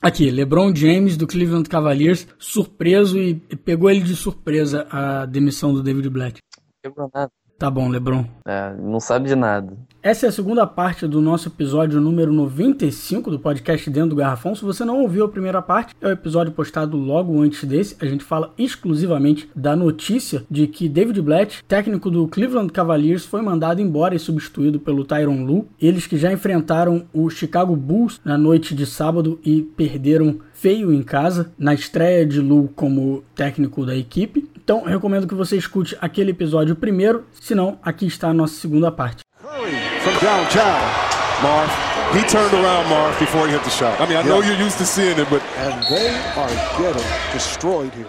Aqui, LeBron James do Cleveland Cavaliers, surpreso e pegou ele de surpresa a demissão do David. Pegou nada. Tá bom, LeBron. É, não sabe de nada. Essa é a segunda parte do nosso episódio número 95 do podcast Dentro do Garrafão. Se você não ouviu a primeira parte, é o episódio postado logo antes desse. A gente fala exclusivamente da notícia de que David Blatt, técnico do Cleveland Cavaliers, foi mandado embora e substituído pelo Tyron Lue. Eles que já enfrentaram o Chicago Bulls na noite de sábado e perderam feio em casa na estreia de Lu como técnico da equipe. Então, recomendo que você escute aquele episódio primeiro, senão aqui está a nossa segunda parte. He turned around Marv before he hit the shot. I mean, I know you're used to seeing it, but and they are getting destroyed here.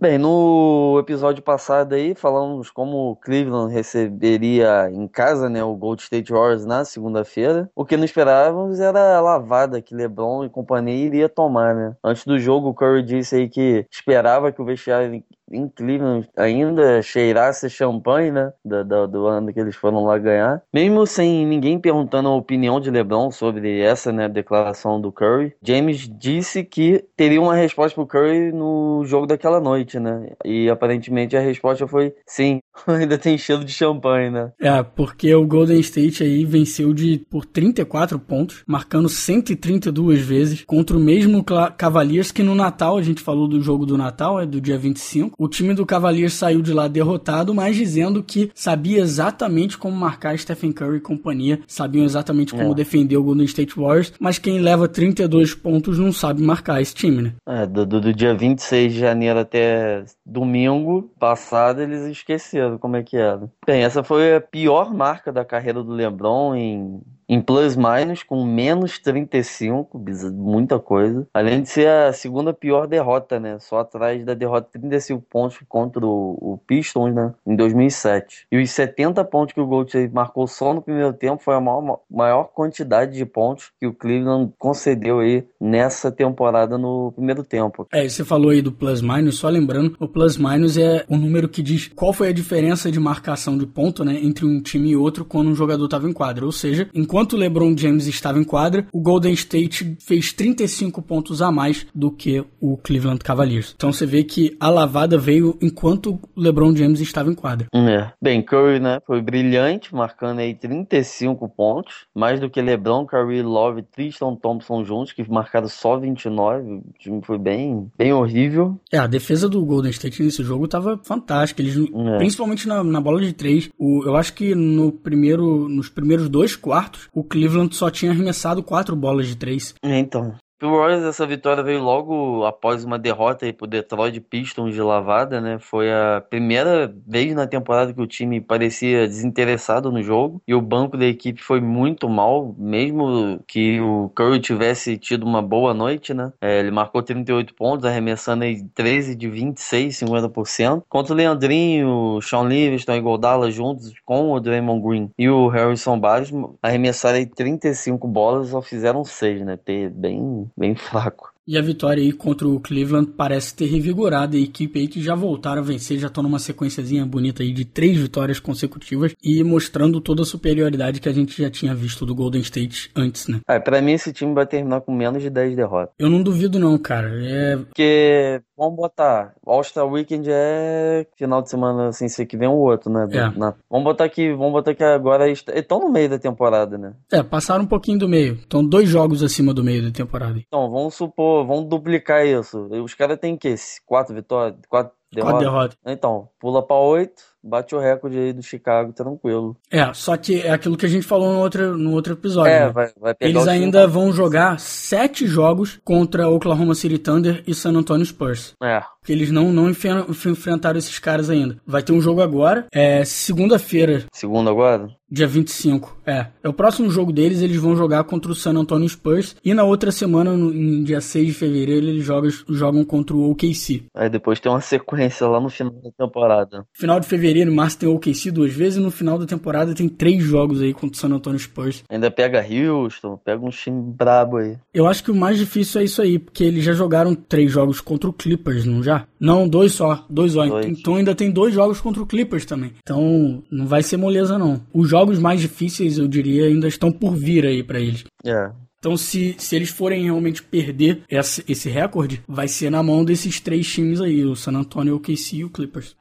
Bem, no episódio passado aí falamos como o Cleveland receberia em casa, né, o Gold State Warriors na segunda-feira. O que não esperávamos era a lavada que LeBron e companhia iria tomar, né? Antes do jogo, o Curry disse aí que esperava que o vestiário em Cleveland ainda cheirasse champanhe, né? Do, do, do, ano que eles foram lá ganhar. Mesmo sem ninguém perguntando a opinião de LeBron sobre essa, né, declaração do Curry, James disse que teria uma resposta pro Curry no jogo daquela noite, né? E aparentemente a resposta foi sim, ainda tem cheiro de champanhe, né? É, porque o Golden State aí venceu de por 34 pontos, marcando 132 vezes contra o mesmo Cavaliers que no Natal, a gente falou do jogo do Natal, é do dia 25, o time do Cavaliers saiu de lá derrotado, mas dizendo que sabia exatamente como marcar Stephen Curry e companhia, sabiam exatamente como é. defender o Golden State Warriors, mas quem leva 32 pontos não sabe marcar esse time, né? É, do, do dia 26 de janeiro até domingo passado, eles esqueceram como é que era. Bem, essa foi a pior marca da carreira do LeBron em em plus-minus com menos 35, muita coisa. Além de ser a segunda pior derrota, né? Só atrás da derrota de 35 pontos contra o, o Pistons, né? Em 2007. E os 70 pontos que o Gold marcou só no primeiro tempo foi a maior, maior quantidade de pontos que o Cleveland concedeu aí nessa temporada no primeiro tempo. É, você falou aí do plus-minus, só lembrando, o plus-minus é o número que diz qual foi a diferença de marcação de ponto, né? Entre um time e outro quando um jogador estava em quadra. Ou seja, enquanto enquanto o LeBron James estava em quadra, o Golden State fez 35 pontos a mais do que o Cleveland Cavaliers. Então você vê que a lavada veio enquanto o LeBron James estava em quadra. É. Bem, Curry, né, foi brilhante, marcando aí 35 pontos, mais do que LeBron, Curry, Love e Tristan Thompson juntos, que marcaram só 29. O time foi bem, bem horrível. É, a defesa do Golden State nesse jogo estava fantástica. Eles, é. principalmente na, na, bola de três. O, eu acho que no primeiro, nos primeiros dois quartos, o Cleveland só tinha arremessado quatro bolas de três. É, então. Pro Warriors essa vitória veio logo após uma derrota aí pro Detroit Pistons de lavada, né? Foi a primeira vez na temporada que o time parecia desinteressado no jogo e o banco da equipe foi muito mal, mesmo que o Curry tivesse tido uma boa noite, né? É, ele marcou 38 pontos, arremessando aí 13 de 26, 50%. Contra o Leandrinho, o Sean Livingston e Goldala juntos com o Draymond Green e o Harrison Barnes arremessaram aí 35 bolas só fizeram 6, né? Bem bem fraco. E a vitória aí contra o Cleveland parece ter revigorado a equipe aí que já voltaram a vencer, já estão numa sequenciazinha bonita aí de três vitórias consecutivas e mostrando toda a superioridade que a gente já tinha visto do Golden State antes, né? É, pra mim esse time vai terminar com menos de 10 derrotas. Eu não duvido não, cara. É... Porque, vamos botar, All-Star Weekend é final de semana, assim, se que vem o outro, né? É. Na... Vamos botar aqui, vamos botar que agora estão no meio da temporada, né? É, passaram um pouquinho do meio. Estão dois jogos acima do meio da temporada. Então, vamos supor vamos duplicar isso. Os caras têm que quatro vitórias, quatro derrotas. Quatro derrotas. Então, pula para oito bate o recorde aí do Chicago tranquilo. É, só que é aquilo que a gente falou no outro, no outro episódio. É, né? vai, vai pegar Eles ainda vão jogar sete jogos contra Oklahoma City Thunder e San Antonio Spurs. É. Porque eles não, não enfrentaram esses caras ainda. Vai ter um jogo agora, é segunda-feira. Segunda agora? Dia 25, é. É o próximo jogo deles, eles vão jogar contra o San Antonio Spurs. E na outra semana, no, em dia 6 de fevereiro, eles jogam, jogam contra o OKC. Aí depois tem uma sequência lá no final da temporada. Final de fevereiro março tem o OKC duas vezes e no final da temporada tem três jogos aí contra o San Antonio Spurs. Ainda pega Houston, pega um time brabo aí. Eu acho que o mais difícil é isso aí, porque eles já jogaram três jogos contra o Clippers, não já? Não, dois só, dois só. Dois. Então ainda tem dois jogos contra o Clippers também. Então não vai ser moleza não. Os jogos mais difíceis, eu diria, ainda estão por vir aí para eles. É. Então, se, se eles forem realmente perder esse, esse recorde, vai ser na mão desses três times aí, o San Antonio, o KC e o Clippers.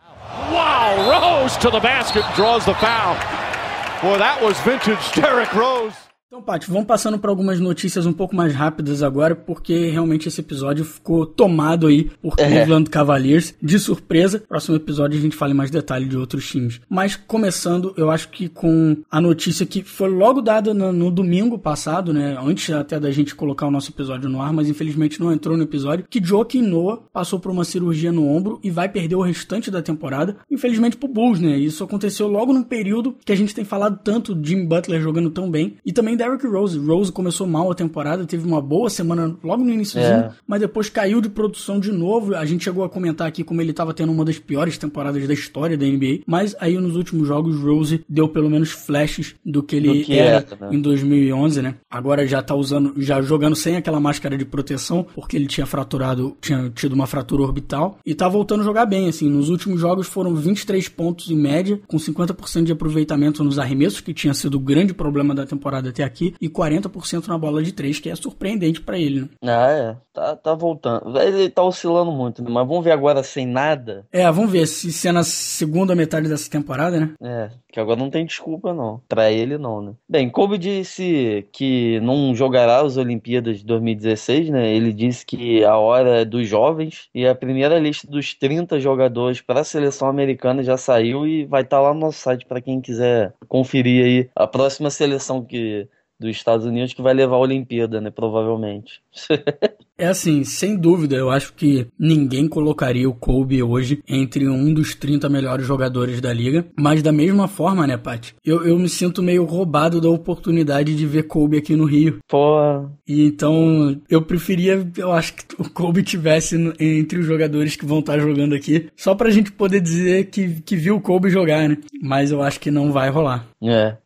Wow, Rose to the basket draws the foul. Boy, that was vintage Derrick Rose. Então, Paty, vamos passando para algumas notícias um pouco mais rápidas agora, porque realmente esse episódio ficou tomado aí por é. Cleveland é. Cavaliers de surpresa. Próximo episódio a gente fala em mais detalhe de outros times. Mas começando, eu acho que com a notícia que foi logo dada no, no domingo passado, né, antes até da gente colocar o nosso episódio no ar, mas infelizmente não entrou no episódio, que Joaquim Noah passou por uma cirurgia no ombro e vai perder o restante da temporada, infelizmente pro Bulls, né? Isso aconteceu logo num período que a gente tem falado tanto de Jim Butler jogando tão bem e também Derrick Rose. Rose começou mal a temporada, teve uma boa semana logo no início, é. mas depois caiu de produção de novo. A gente chegou a comentar aqui como ele estava tendo uma das piores temporadas da história da NBA, mas aí nos últimos jogos Rose deu pelo menos flashes do que ele do que era, né? em 2011, né? Agora já tá usando, já jogando sem aquela máscara de proteção, porque ele tinha fraturado, tinha tido uma fratura orbital e tá voltando a jogar bem, assim. Nos últimos jogos foram 23 pontos em média, com 50% de aproveitamento nos arremessos, que tinha sido o grande problema da temporada até aqui, e 40% na bola de 3, que é surpreendente para ele, né? Ah, é. Tá, tá voltando. Ele tá oscilando muito, né? Mas vamos ver agora sem nada. É, vamos ver se, se é na segunda metade dessa temporada, né? É, que agora não tem desculpa, não. Pra ele, não, né? Bem, Kobe disse que não jogará as Olimpíadas de 2016, né? Ele disse que a hora é dos jovens e a primeira lista dos 30 jogadores para a seleção americana já saiu e vai estar tá lá no nosso site para quem quiser conferir aí a próxima seleção que dos Estados Unidos que vai levar a Olimpíada, né? Provavelmente. É assim, sem dúvida, eu acho que ninguém colocaria o Kobe hoje entre um dos 30 melhores jogadores da liga. Mas da mesma forma, né, Paty? Eu, eu me sinto meio roubado da oportunidade de ver Kobe aqui no Rio. Pô. E então eu preferia, eu acho que o Kobe tivesse entre os jogadores que vão estar jogando aqui. Só pra gente poder dizer que, que viu o Kobe jogar, né? Mas eu acho que não vai rolar. É,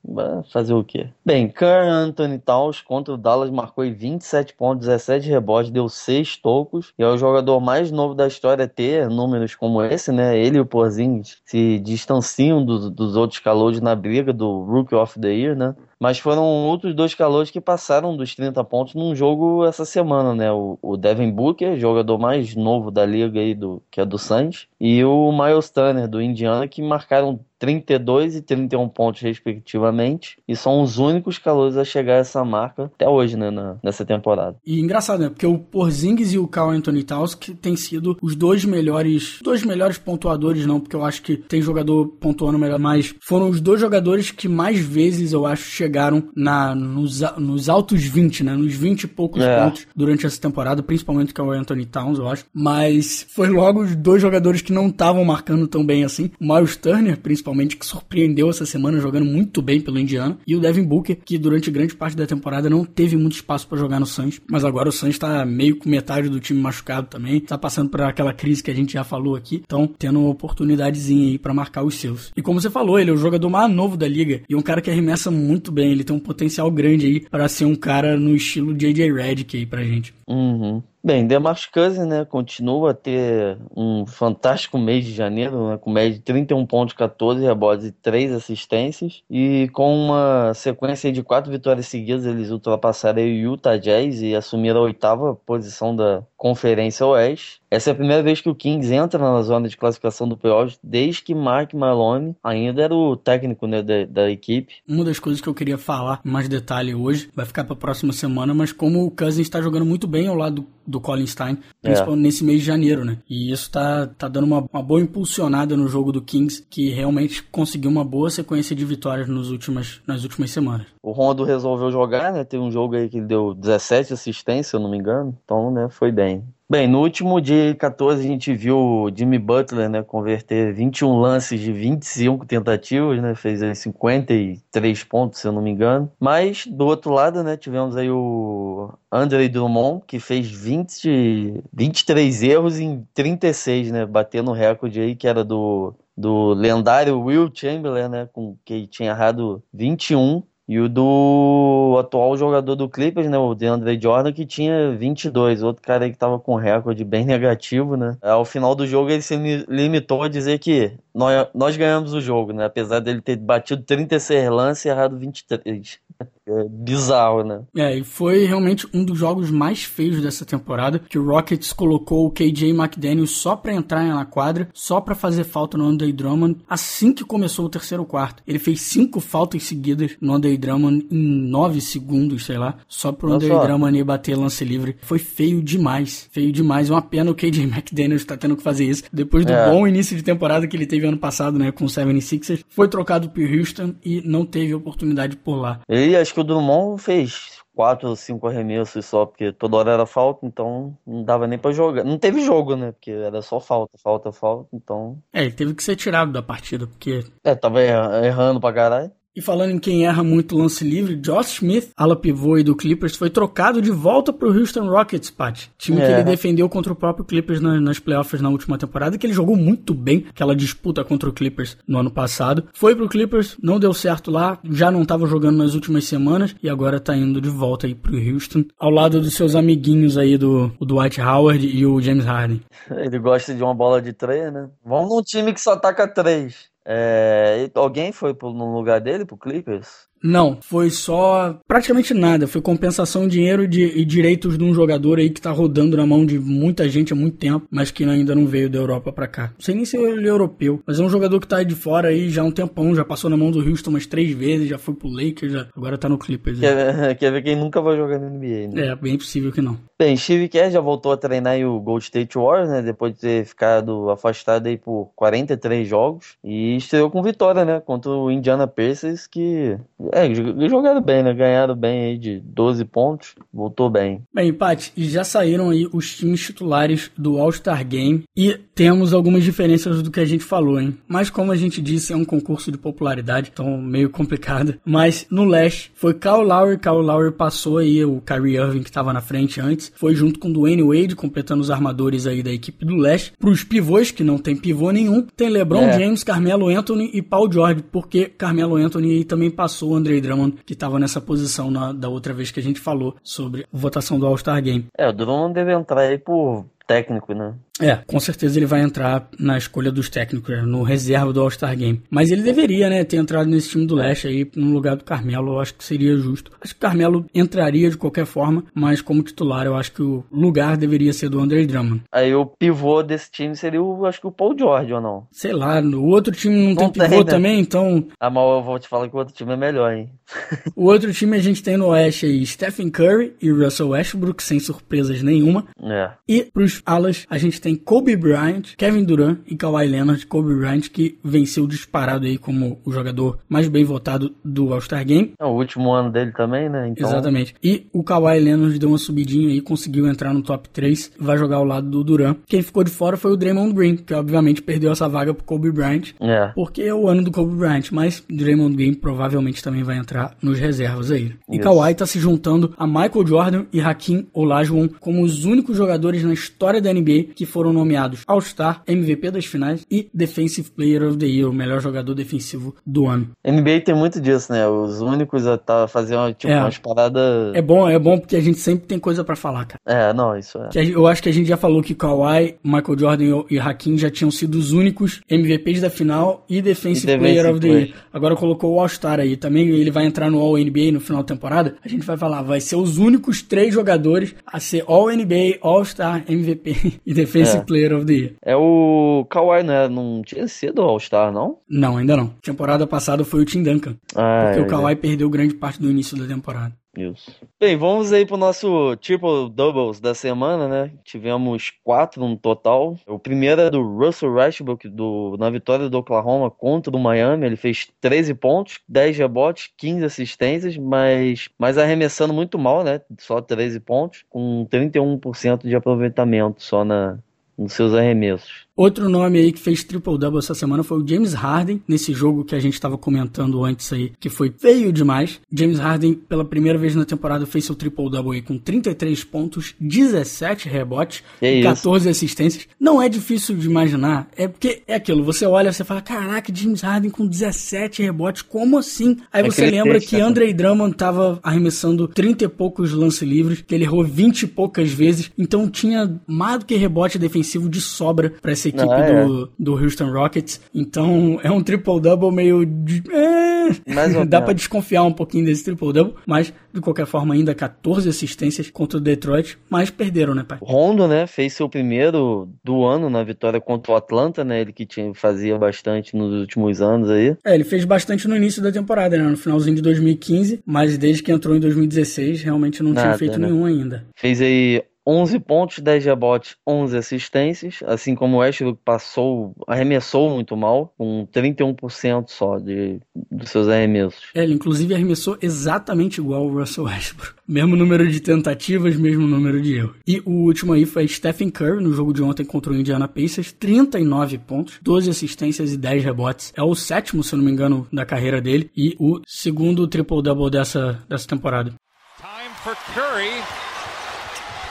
fazer o quê? Bem, Kerr Anthony Towns contra o Dallas marcou 27 pontos, 17 rebotes, deu 6 tocos e é o jogador mais novo da história ter números como esse, né? Ele e o Porzingis se distanciam dos, dos outros calouros na briga do Rookie of the Year, né? Mas foram outros dois calores que passaram dos 30 pontos num jogo essa semana, né? O, o Devin Booker, jogador mais novo da liga aí, do, que é do Suns, e o Miles Turner, do Indiana, que marcaram 32 e 31 pontos, respectivamente, e são os únicos calores a chegar a essa marca até hoje, né, na, nessa temporada. E engraçado, né, porque o Porzingis e o Carl Anthony Towns que têm sido os dois melhores, dois melhores pontuadores, não, porque eu acho que tem jogador pontuando melhor, mas foram os dois jogadores que mais vezes, eu acho, chegaram na, nos, nos altos 20, né, nos 20 e poucos é. pontos durante essa temporada, principalmente o Carl Anthony Towns, eu acho, mas foi logo os dois jogadores que não estavam marcando tão bem assim, o Miles Turner, principalmente principalmente, que surpreendeu essa semana jogando muito bem pelo Indiana, e o Devin Booker, que durante grande parte da temporada não teve muito espaço para jogar no Suns, mas agora o Suns tá meio com metade do time machucado também, tá passando por aquela crise que a gente já falou aqui, então tendo uma oportunidadezinha aí para marcar os seus. E como você falou, ele é o jogador mais novo da liga. E um cara que arremessa muito bem, ele tem um potencial grande aí para ser um cara no estilo JJ Redick aí pra gente. Uhum. Bem, Demarcus Cousins, né, continua a ter um fantástico mês de janeiro, né, com média de 31 pontos, 14 rebotes e 3 assistências. E com uma sequência de quatro vitórias seguidas, eles ultrapassaram o Utah Jazz e assumiram a oitava posição da Conferência Oeste. Essa é a primeira vez que o Kings entra na zona de classificação do playoff desde que Mark Malone ainda era o técnico né, da, da, equipe. Uma das coisas que eu queria falar mais detalhe hoje, vai ficar para a próxima semana, mas como o Cousins está jogando muito bem ao lado do Colin Stein, principalmente é. nesse mês de janeiro, né? E isso tá, tá dando uma, uma boa impulsionada no jogo do Kings, que realmente conseguiu uma boa sequência de vitórias nos últimas, nas últimas semanas. O Rondo resolveu jogar, né? Tem um jogo aí que deu 17 assistências, se eu não me engano. Então, né, foi bem. Bem, no último dia 14 a gente viu o Jimmy Butler, né, converter 21 lances de 25 tentativas, né, fez aí 53 pontos, se eu não me engano. Mas do outro lado, né, tivemos aí o Andre Drummond, que fez 20, 23 erros em 36, né, batendo o recorde aí que era do do lendário Will Chamberlain, né, com que tinha errado 21 e o do atual jogador do Clippers, né, o DeAndre Jordan, que tinha 22, outro cara aí que tava com recorde bem negativo, né. Ao final do jogo ele se limitou a dizer que nós, nós ganhamos o jogo, né? Apesar dele ter batido 36 lances e errado 23. É bizarro, né? É, e foi realmente um dos jogos mais feios dessa temporada, que o Rockets colocou o KJ McDaniel só pra entrar na quadra, só pra fazer falta no Andre Drummond, assim que começou o terceiro quarto. Ele fez cinco faltas seguidas no Andre Drummond em nove segundos, sei lá, só pro Andre Drummond ir bater lance livre. Foi feio demais, feio demais. Uma pena o KJ McDaniel estar tendo que fazer isso, depois do é. bom início de temporada que ele teve ano passado, né, com o 76ers. Foi trocado pro Houston e não teve oportunidade por lá. Ele, acho que o Drummond fez quatro ou cinco arremessos só, porque toda hora era falta, então não dava nem para jogar. Não teve jogo, né? Porque era só falta, falta, falta, então. É, ele teve que ser tirado da partida, porque. É, tava errando pra caralho. E falando em quem erra muito lance livre, Josh Smith, ala pivô e do Clippers, foi trocado de volta para o Houston Rockets, Pat. Time é. que ele defendeu contra o próprio Clippers nas, nas playoffs na última temporada, que ele jogou muito bem aquela disputa contra o Clippers no ano passado. Foi pro Clippers, não deu certo lá, já não estava jogando nas últimas semanas e agora tá indo de volta aí pro Houston, ao lado dos seus amiguinhos aí do o Dwight Howard e o James Harden. Ele gosta de uma bola de três, né? Vamos num time que só ataca três. É, alguém foi no lugar dele, pro Clippers? Não, foi só praticamente nada. Foi compensação, dinheiro de, e direitos de um jogador aí que tá rodando na mão de muita gente há muito tempo, mas que ainda não veio da Europa para cá. Não sei nem se ele é europeu, mas é um jogador que tá aí de fora aí já há um tempão, já passou na mão do Houston umas três vezes, já foi pro Lakers, já, agora tá no Clippers. Quer ver, quer ver quem nunca vai jogar no NBA, né? É, bem possível que não. Bem, Steve Kerr já voltou a treinar o Gold State Warriors, né? Depois de ter ficado afastado aí por 43 jogos. E estreou com vitória, né? Contra o Indiana Pacers, que é, jogaram bem, né? Ganharam bem aí de 12 pontos, voltou bem. Bem, e já saíram aí os times titulares do All-Star Game e temos algumas diferenças do que a gente falou, hein? Mas como a gente disse, é um concurso de popularidade, então meio complicado. Mas no leste foi Kyle Lowry, Kyle Lowry passou aí o Kyrie Irving que estava na frente antes, foi junto com Dwayne Wade completando os armadores aí da equipe do leste. Para os pivôs que não tem pivô nenhum, tem LeBron é. James, Carmelo Anthony e Paul George, porque Carmelo Anthony aí também passou o Andre Drummond Drummond, que estava nessa posição na, da outra vez que a gente falou sobre votação do All-Star Game. É, o Drummond deve entrar aí por técnico, né? É, com certeza ele vai entrar na escolha dos técnicos, né? no reserva do All-Star Game. Mas ele deveria, né, ter entrado nesse time do Leste aí no lugar do Carmelo, eu acho que seria justo. Acho que o Carmelo entraria de qualquer forma, mas como titular eu acho que o lugar deveria ser do Andre Drummond. Aí o pivô desse time seria o, acho que o Paul George ou não? Sei lá, o outro time não, não tem pivô tem, né? também, então... Ah, mas eu vou te falar que o outro time é melhor, hein? o outro time a gente tem no Oeste aí Stephen Curry e Russell Westbrook, sem surpresas nenhuma. É. E pros alas a gente tem Kobe Bryant, Kevin Durant e Kawhi Leonard. Kobe Bryant que venceu disparado aí como o jogador mais bem votado do All-Star Game. É o último ano dele também, né? Então... Exatamente. E o Kawhi Leonard deu uma subidinha aí, conseguiu entrar no top 3, vai jogar ao lado do Durant. Quem ficou de fora foi o Draymond Green, que obviamente perdeu essa vaga pro Kobe Bryant. É. Porque é o ano do Kobe Bryant, mas Draymond Green provavelmente também vai entrar nos reservas aí. E Isso. Kawhi tá se juntando a Michael Jordan e Hakim Olajuwon como os únicos jogadores na história da NBA que foram nomeados All-Star, MVP das finais e Defensive Player of the Year, o melhor jogador defensivo do ano. NBA tem muito disso, né? Os únicos a tá fazendo tipo, é. umas paradas. É bom, é bom porque a gente sempre tem coisa para falar, cara. É, não, isso é. eu acho que a gente já falou que Kawhi, Michael Jordan e Hakim já tinham sido os únicos MVPs da final e Defensive, e Player of the Year. Agora colocou o All-Star aí. Também ele vai entrar no All-NBA no final da temporada. A gente vai falar, vai ser os únicos três jogadores a ser All-NBA, All-Star, MVP e Defensive é. Player of the Year. É o Kawhi, né? Não tinha sido All-Star, não? Não, ainda não. Temporada passada foi o Tim Duncan. Ah, porque é, o Kawhi perdeu grande parte do início da temporada. Isso. Bem, vamos aí pro nosso triple doubles da semana, né? Tivemos quatro no total. O primeiro é do Russell Westbrook do, na vitória do Oklahoma contra o Miami. Ele fez 13 pontos, 10 rebotes, 15 assistências, mas, mas arremessando muito mal, né? Só 13 pontos, com 31% de aproveitamento só na, nos seus arremessos. Outro nome aí que fez triple-double essa semana foi o James Harden, nesse jogo que a gente estava comentando antes aí, que foi feio demais. James Harden, pela primeira vez na temporada, fez seu triple-double aí com 33 pontos, 17 rebotes e 14 assistências. Não é difícil de imaginar, é porque é aquilo, você olha e fala, caraca, James Harden com 17 rebotes, como assim? Aí é você lembra que né? Andre Drummond tava arremessando 30 e poucos lance livres, que ele errou 20 e poucas vezes, então tinha mais do que rebote defensivo de sobra para dessa equipe ah, é. do, do Houston Rockets. Então é um triple-double meio. De, é, dá para desconfiar um pouquinho desse triple-double, mas de qualquer forma, ainda 14 assistências contra o Detroit, mas perderam, né, pai? Rondo, né, fez seu primeiro do ano na vitória contra o Atlanta, né? Ele que tinha, fazia bastante nos últimos anos aí. É, ele fez bastante no início da temporada, né? No finalzinho de 2015, mas desde que entrou em 2016, realmente não Nada, tinha feito né? nenhum ainda. Fez aí 11 pontos, 10 rebotes, 11 assistências, assim como o Westbrook passou, arremessou muito mal, com 31% só de, dos seus arremessos. É, ele inclusive arremessou exatamente igual o Russell Westbrook. Mesmo número de tentativas, mesmo número de erros. E o último aí foi Stephen Curry, no jogo de ontem contra o Indiana Pacers, 39 pontos, 12 assistências e 10 rebotes. É o sétimo, se eu não me engano, da carreira dele e o segundo triple-double dessa, dessa temporada. Time for Curry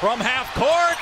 from half court.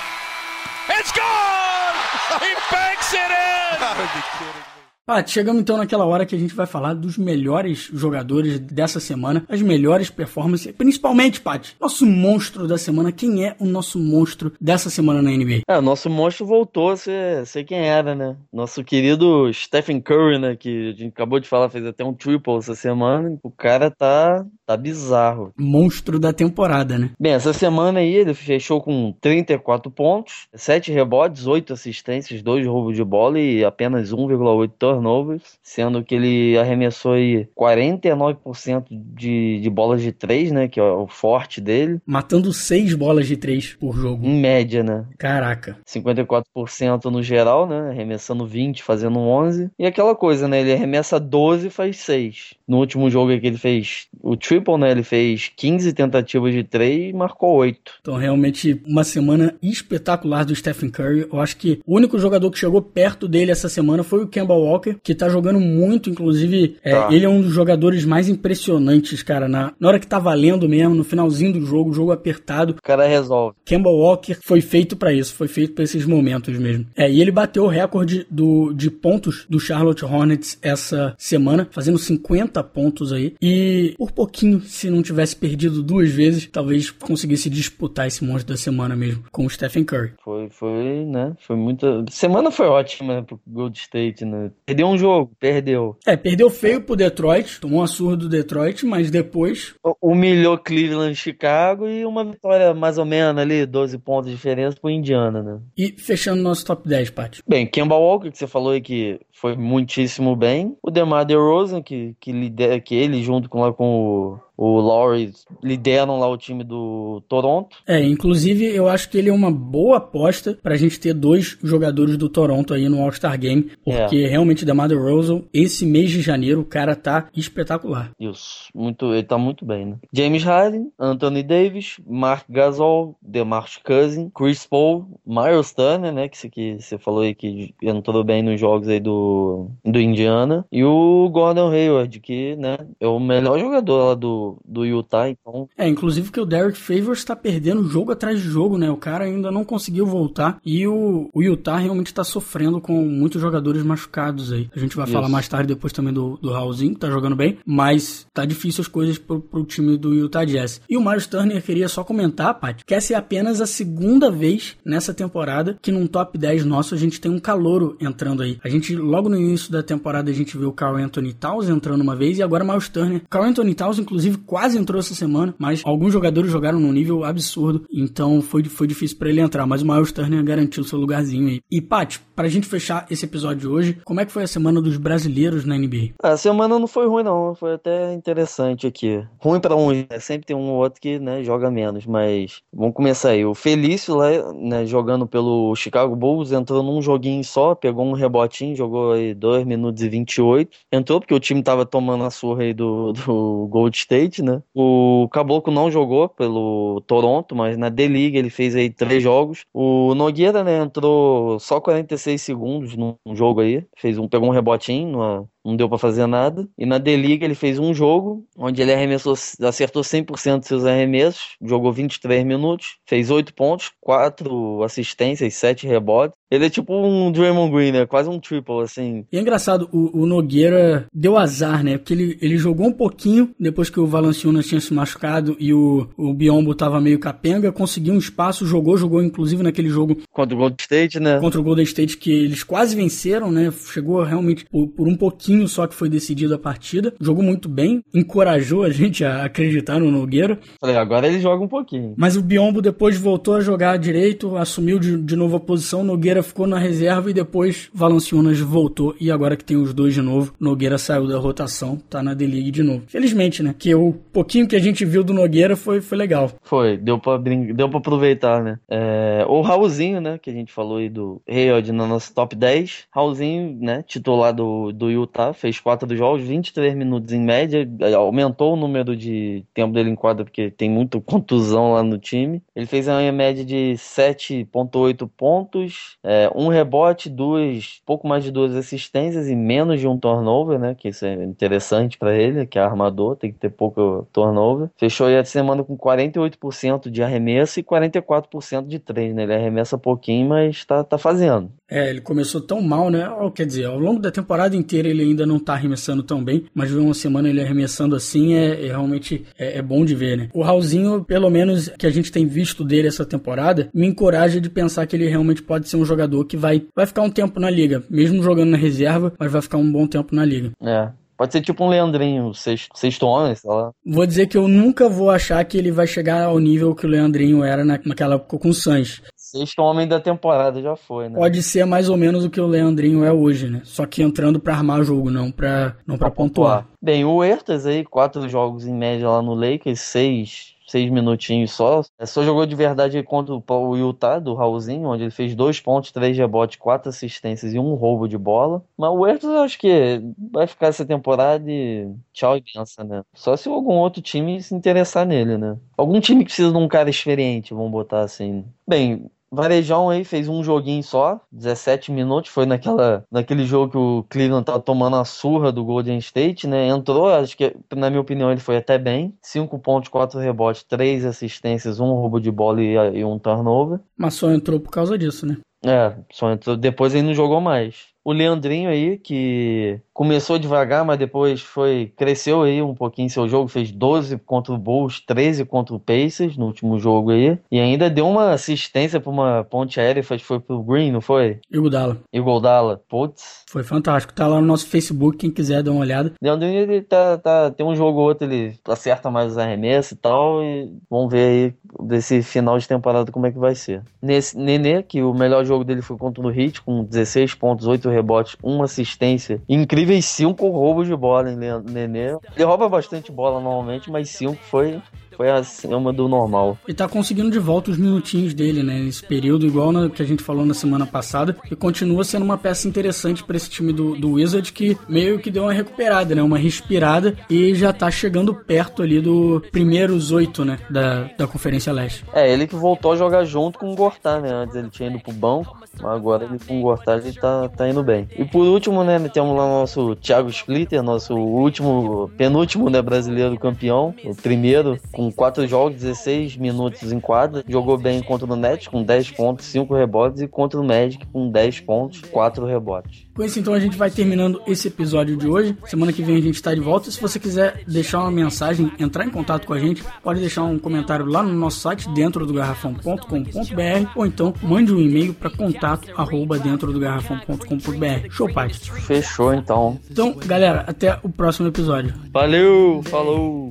It's gone! He banks it in! Ah, chegamos então naquela hora que a gente vai falar dos melhores jogadores dessa semana, as melhores performances, principalmente, Pat, nosso monstro da semana. Quem é o nosso monstro dessa semana na NBA? É, o nosso monstro voltou a ser, ser quem era, né? Nosso querido Stephen Curry, né? Que a gente acabou de falar, fez até um triple essa semana. O cara tá, tá bizarro. Monstro da temporada, né? Bem, essa semana aí ele fechou com 34 pontos, 7 rebotes, 8 assistências, 2 roubos de bola e apenas 1,8 turnovers turnovers, sendo que ele arremessou aí 49% de, de bolas de três, né? Que é o forte dele. Matando seis bolas de três por jogo. Em média, né? Caraca. 54% no geral, né? Arremessando 20, fazendo 11. E aquela coisa, né? Ele arremessa 12 e faz 6. No último jogo que ele fez o triple, né? Ele fez 15 tentativas de 3 e marcou 8. Então, realmente, uma semana espetacular do Stephen Curry. Eu acho que o único jogador que chegou perto dele essa semana foi o Kemba Walker Walker, que tá jogando muito, inclusive, é, tá. ele é um dos jogadores mais impressionantes, cara, na, na hora que tá valendo mesmo, no finalzinho do jogo, jogo apertado. O cara resolve. Kemba Walker foi feito para isso, foi feito para esses momentos mesmo. É, e ele bateu o recorde do, de pontos do Charlotte Hornets essa semana, fazendo 50 pontos aí. E por pouquinho, se não tivesse perdido duas vezes, talvez conseguisse disputar esse monstro da semana mesmo com o Stephen Curry. Foi, foi, né? Foi muita. Semana foi ótima pro Gold State, né? Perdeu um jogo, perdeu. É, perdeu feio pro Detroit, tomou uma surra do Detroit, mas depois. Humilhou Cleveland Chicago e uma vitória mais ou menos ali, 12 pontos de diferença pro Indiana, né? E fechando nosso top 10, Paty. Bem, Kemba Walker, que você falou aí que foi muitíssimo bem. O DeMar DeRozan, que, que, lidera, que ele junto com, lá, com o o Lowry lideram lá o time do Toronto. É, inclusive eu acho que ele é uma boa aposta pra gente ter dois jogadores do Toronto aí no All-Star Game, porque é. realmente DeMar DeRozan, esse mês de janeiro, o cara tá espetacular. Isso, muito, ele tá muito bem, né? James Harden, Anthony Davis, Mark Gasol, DeMarcus Cousins, Chris Paul, Miles Turner, né, que você, que você falou aí que entrou bem nos jogos aí do, do Indiana, e o Gordon Hayward, que, né, é o melhor jogador lá do do, Utah, então. É, inclusive que o Derek Favors está perdendo jogo atrás de jogo, né? O cara ainda não conseguiu voltar e o, o Utah realmente está sofrendo com muitos jogadores machucados aí. A gente vai Isso. falar mais tarde depois também do, do Raulzinho, que tá jogando bem, mas tá difícil as coisas pro, pro time do Utah Jazz. E o Miles Turner queria só comentar, Pat, que essa é apenas a segunda vez nessa temporada que num top 10 nosso a gente tem um calouro entrando aí. A gente, logo no início da temporada, a gente viu o Carl Anthony Towns entrando uma vez e agora Miles Turner. Carl Anthony Towns, inclusive, quase entrou essa semana, mas alguns jogadores jogaram num nível absurdo, então foi, foi difícil para ele entrar, mas o Miles Turner garantiu seu lugarzinho aí. E, Paty, pra gente fechar esse episódio de hoje, como é que foi a semana dos brasileiros na NBA? A semana não foi ruim não, foi até interessante aqui. Ruim para uns, né? sempre tem um ou outro que, né, joga menos, mas vamos começar aí. O Felício lá, né, jogando pelo Chicago Bulls, entrou num joguinho só, pegou um rebotinho, jogou aí 2 minutos e 28. Entrou porque o time tava tomando a surra aí do, do Gold State, Né? O Caboclo não jogou pelo Toronto, mas na D-League ele fez aí três jogos. O Nogueira, né, entrou só 46 segundos num jogo aí, fez um, pegou um rebotinho numa, não deu para fazer nada. E na D-League ele fez um jogo onde ele arremessou, acertou 100% dos seus arremessos, jogou 23 minutos, fez 8 pontos, 4 assistências, 7 rebotes. Ele é tipo um Draymond Green, né? Quase um triple, assim. E é engraçado, o, o Nogueira deu azar, né? Porque ele, ele jogou um pouquinho depois que o Valanciunas tinha se machucado e o, o Biombo tava meio capenga, conseguiu um espaço, jogou, jogou inclusive naquele jogo... Contra o Golden State, né? Contra o Golden State, que eles quase venceram, né? Chegou realmente por, por um pouquinho só que foi decidido a partida. Jogou muito bem, encorajou a gente a acreditar no Nogueira. Falei, agora ele joga um pouquinho. Mas o Biombo depois voltou a jogar direito, assumiu de, de novo a posição, Nogueira ficou na reserva e depois Valanciunas voltou. E agora que tem os dois de novo, Nogueira saiu da rotação, tá na D-League de novo. Felizmente, né? Que o pouquinho que a gente viu do Nogueira foi, foi legal. Foi, deu pra, deu pra aproveitar, né? É, o Raulzinho, né? Que a gente falou aí do Hayward no nosso top 10. Raulzinho, né? Titular do, do Utah, fez quatro jogos, 23 minutos em média. Aumentou o número de tempo dele em quadra, porque tem muita contusão lá no time. Ele fez uma média de 7,8 pontos, é, um rebote, duas, pouco mais de duas assistências e menos de um turnover, né? Que isso é interessante para ele, que é armador, tem que ter pouco turnover. Fechou aí a semana com 48% de arremesso e 44% de três, né? Ele arremessa pouquinho, mas tá, tá fazendo. É, ele começou tão mal, né? Quer dizer, ao longo da temporada inteira ele ainda não tá arremessando tão bem, mas ver uma semana ele arremessando assim é, é realmente é, é, bom de ver, né? O Raulzinho, pelo menos que a gente tem visto dele essa temporada, me encoraja de pensar que ele realmente pode ser um jogador que vai, vai ficar um tempo na liga, mesmo jogando na reserva, mas vai ficar um bom tempo na liga. É, Pode ser tipo um Leandrinho, sexto, sexto homem, sei lá. Vou dizer que eu nunca vou achar que ele vai chegar ao nível que o Leandrinho era naquela época com o Sanches. Sexto homem da temporada já foi, né? Pode ser mais ou menos o que o Leandrinho é hoje, né? Só que entrando para armar jogo, não para não pra, pra pontuar. pontuar. Bem, o Ertas aí, quatro jogos em média lá no Lakers, seis seis minutinhos só. É, só jogou de verdade contra o Utah, do Raulzinho, onde ele fez dois pontos, três rebotes, quatro assistências e um roubo de bola. Mas o Ertas eu acho que vai ficar essa temporada e tchau e benção, né? Só se algum outro time se interessar nele, né? Algum time que precisa de um cara experiente, vamos botar assim. Bem, Varejão aí fez um joguinho só, 17 minutos, foi naquela, naquele jogo que o Cleveland tava tomando a surra do Golden State, né? Entrou, acho que na minha opinião ele foi até bem. 5 pontos, 4 rebotes, 3 assistências, um roubo de bola e, e um turnover. Mas só entrou por causa disso, né? É, só entrou, depois ele não jogou mais. O Leandrinho aí, que começou devagar, mas depois foi cresceu aí um pouquinho seu jogo, fez 12 contra o Bulls, 13 contra o Pacers no último jogo aí, e ainda deu uma assistência para uma ponte aérea, foi, foi pro Green, não foi? Iguodala. Iguodala, putz. Foi fantástico, tá lá no nosso Facebook, quem quiser dar uma olhada. Leandrinho, ele tá, tá tem um jogo ou outro, ele acerta mais os arremessos e tal, e vamos ver aí desse final de temporada como é que vai ser. Nesse Nenê, que o melhor jogo dele foi contra o Heat, com 16 pontos, 8 rebotes, uma assistência. Incríveis 5 roubos de bola em Nenê. Ele rouba bastante bola normalmente, mas 5 foi foi acima do normal. E tá conseguindo de volta os minutinhos dele, né? Nesse período, igual no, que a gente falou na semana passada. E continua sendo uma peça interessante para esse time do, do Wizard, que meio que deu uma recuperada, né? Uma respirada e já tá chegando perto ali do primeiros oito, né? Da, da Conferência Leste. É, ele que voltou a jogar junto com o Gortar, né? Antes ele tinha ido pro banco. Mas agora ele com o Gortar ele tá, tá indo bem. E por último, né, temos lá o nosso Thiago Splitter, nosso último, penúltimo, né, brasileiro campeão. O primeiro, com 4 jogos, 16 minutos em quadra. Jogou bem contra o Nets, com 10 pontos, 5 rebotes. E contra o Magic, com 10 pontos, 4 rebotes. Com isso, então, a gente vai terminando esse episódio de hoje. Semana que vem a gente está de volta. Se você quiser deixar uma mensagem, entrar em contato com a gente, pode deixar um comentário lá no nosso site, dentro do garrafão.com.br, ou então mande um e-mail para contato arroba dentro do garrafão.com.br. Show, pai. Fechou, então. Então, galera, até o próximo episódio. Valeu, falou.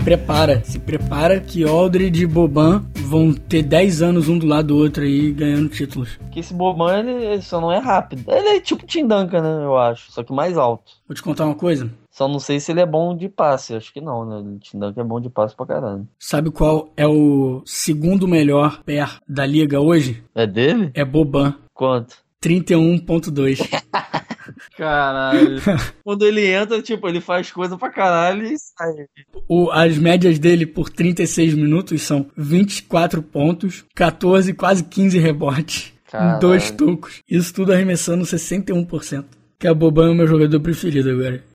prepara, se prepara que Aldridge e Boban vão ter 10 anos um do lado do outro aí ganhando títulos. Que esse Boban ele, só não é rápido. Ele é tipo Tim Duncan, né? Eu acho. Só que mais alto. Vou te contar uma coisa. Só não sei se ele é bom de passe. Acho que não, né? O Tim Duncan é bom de passe pra caralho. Sabe qual é o segundo melhor pé da liga hoje? É dele? É Boban. Quanto? 31.2. Caralho. Quando ele entra, tipo, ele faz coisa pra caralho e sai. O, as médias dele por 36 minutos são 24 pontos, 14, quase 15 rebotes, caralho. dois tocos. Isso tudo arremessando 61%. Que a Boban é o meu jogador preferido agora.